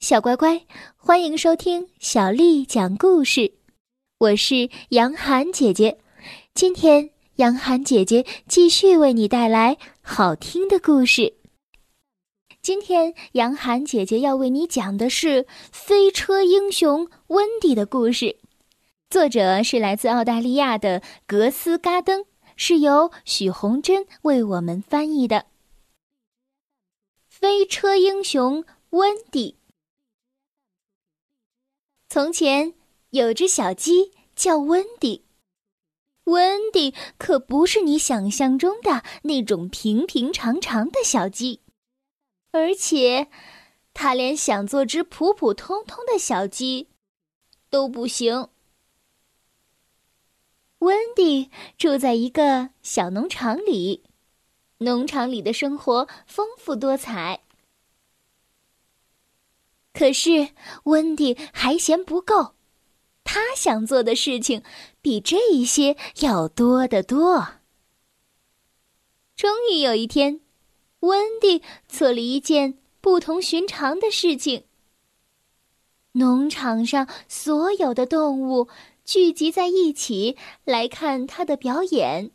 小乖乖，欢迎收听小丽讲故事。我是杨涵姐姐，今天杨涵姐姐继续为你带来好听的故事。今天杨涵姐姐要为你讲的是飞车英雄温迪的故事，作者是来自澳大利亚的格斯嘎登，是由许红珍为我们翻译的。飞车英雄温迪。从前有只小鸡叫温迪，温迪可不是你想象中的那种平平常常的小鸡，而且，它连想做只普普通通的小鸡都不行。温迪住在一个小农场里，农场里的生活丰富多彩。可是温迪还嫌不够，他想做的事情比这些要多得多。终于有一天，温迪做了一件不同寻常的事情。农场上所有的动物聚集在一起来看他的表演。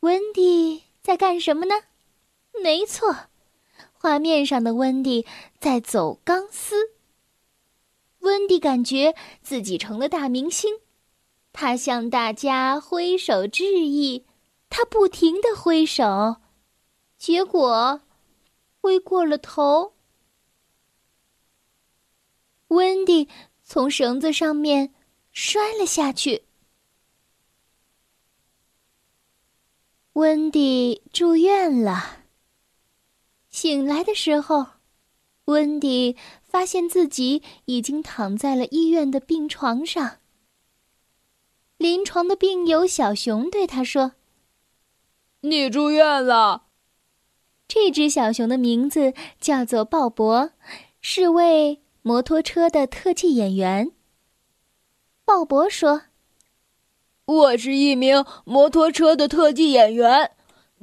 温迪在干什么呢？没错。画面上的温迪在走钢丝。温迪感觉自己成了大明星，他向大家挥手致意，他不停的挥手，结果挥过了头。温迪从绳子上面摔了下去。温迪住院了。醒来的时候，温迪发现自己已经躺在了医院的病床上。临床的病友小熊对他说：“你住院了。”这只小熊的名字叫做鲍勃，是位摩托车的特技演员。鲍勃说：“我是一名摩托车的特技演员。”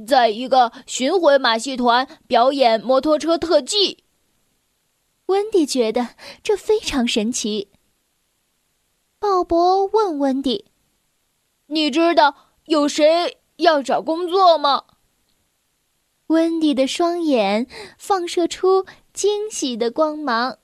在一个巡回马戏团表演摩托车特技。温迪觉得这非常神奇。鲍勃问温迪：“你知道有谁要找工作吗？”温迪的双眼放射出惊喜的光芒。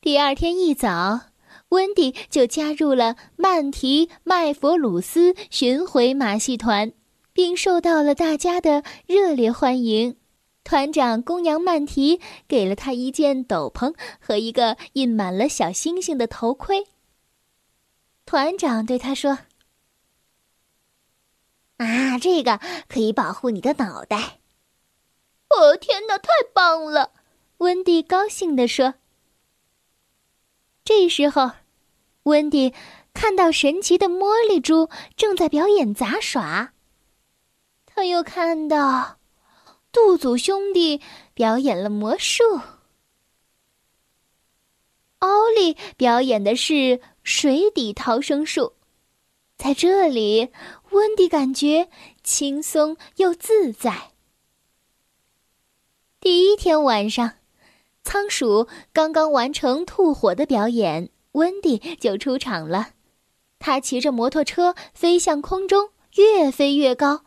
第二天一早。温迪就加入了曼提麦佛鲁斯巡回马戏团，并受到了大家的热烈欢迎。团长公羊曼提给了他一件斗篷和一个印满了小星星的头盔。团长对他说：“啊，这个可以保护你的脑袋。”哦，天哪，太棒了！温迪高兴地说。这时候。温迪看到神奇的茉莉猪正在表演杂耍。他又看到杜祖兄弟表演了魔术。奥利表演的是水底逃生术。在这里，温迪感觉轻松又自在。第一天晚上，仓鼠刚刚完成吐火的表演。温迪就出场了，他骑着摩托车飞向空中，越飞越高，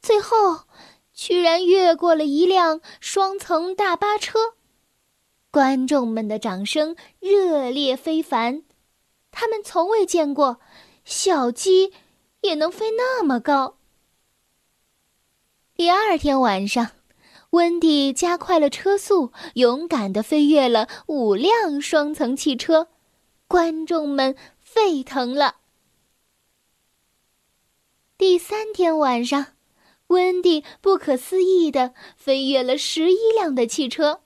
最后居然越过了一辆双层大巴车。观众们的掌声热烈非凡，他们从未见过小鸡也能飞那么高。第二天晚上，温迪加快了车速，勇敢地飞越了五辆双层汽车。观众们沸腾了。第三天晚上，温迪不可思议的飞越了十一辆的汽车。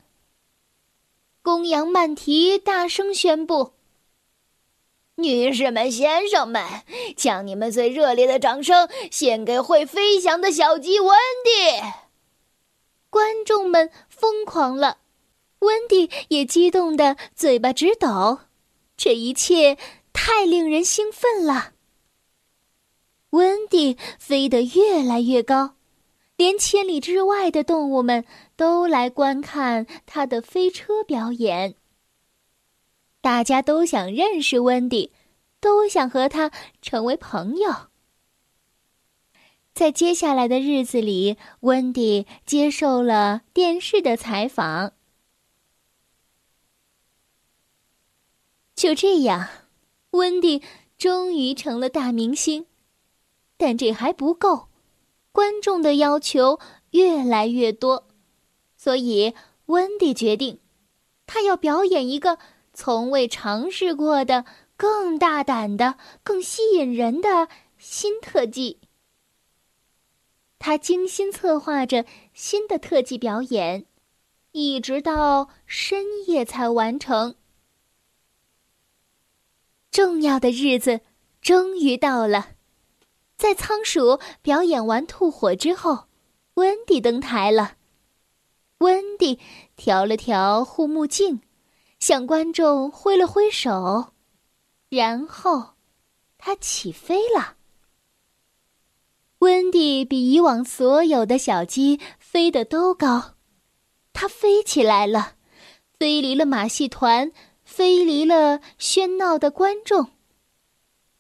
公羊曼提大声宣布：“女士们、先生们，将你们最热烈的掌声献给会飞翔的小鸡温迪！”观众们疯狂了，温迪也激动的嘴巴直抖。这一切太令人兴奋了。温迪飞得越来越高，连千里之外的动物们都来观看他的飞车表演。大家都想认识温迪，都想和他成为朋友。在接下来的日子里，温迪接受了电视的采访。就这样，温迪终于成了大明星。但这还不够，观众的要求越来越多，所以温迪决定，他要表演一个从未尝试过的、更大胆的、更吸引人的新特技。他精心策划着新的特技表演，一直到深夜才完成。重要的日子终于到了，在仓鼠表演完吐火之后，温迪登台了。温迪调了调护目镜，向观众挥了挥手，然后他起飞了。温迪比以往所有的小鸡飞得都高，它飞起来了，飞离了马戏团。飞离了喧闹的观众。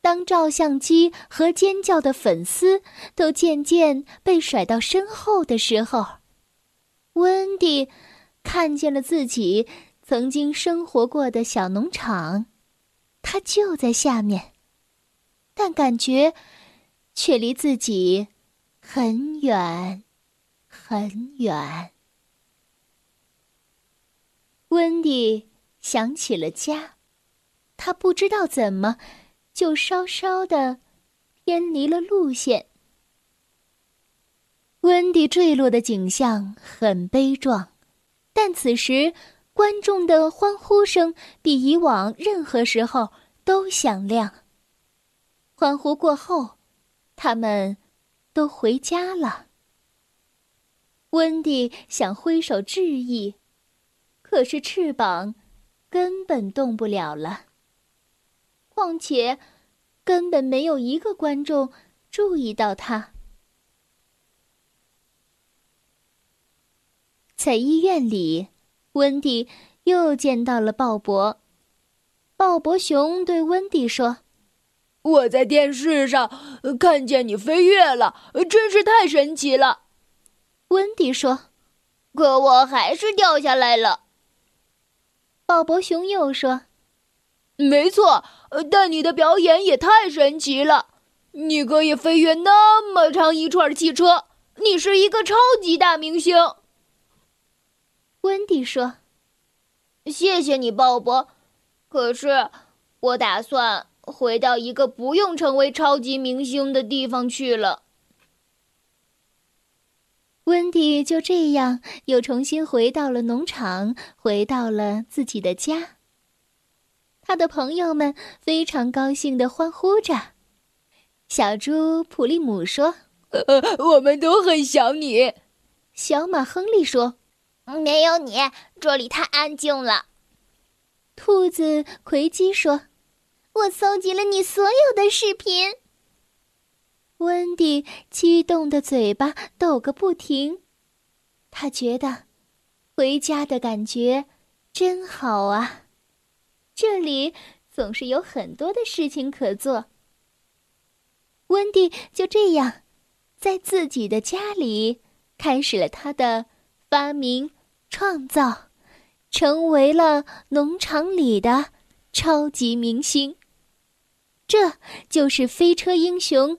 当照相机和尖叫的粉丝都渐渐被甩到身后的时候，温迪看见了自己曾经生活过的小农场，它就在下面，但感觉却离自己很远，很远。温迪。想起了家，他不知道怎么，就稍稍的偏离了路线。温迪坠落的景象很悲壮，但此时观众的欢呼声比以往任何时候都响亮。欢呼过后，他们都回家了。温迪想挥手致意，可是翅膀。根本动不了了。况且，根本没有一个观众注意到他。在医院里，温迪又见到了鲍勃。鲍勃熊对温迪说：“我在电视上看见你飞跃了，真是太神奇了。”温迪说：“可我还是掉下来了。”鲍勃熊又说：“没错，但你的表演也太神奇了！你可以飞越那么长一串汽车，你是一个超级大明星。”温迪说：“谢谢你，鲍勃。可是，我打算回到一个不用成为超级明星的地方去了。”温迪就这样又重新回到了农场，回到了自己的家。他的朋友们非常高兴的欢呼着。小猪普利姆说：“呃我们都很想你。”小马亨利说：“没有你，这里太安静了。”兔子奎基说：“我搜集了你所有的视频。”温迪激动的嘴巴抖个不停，他觉得回家的感觉真好啊！这里总是有很多的事情可做。温迪就这样在自己的家里开始了他的发明创造，成为了农场里的超级明星。这就是飞车英雄。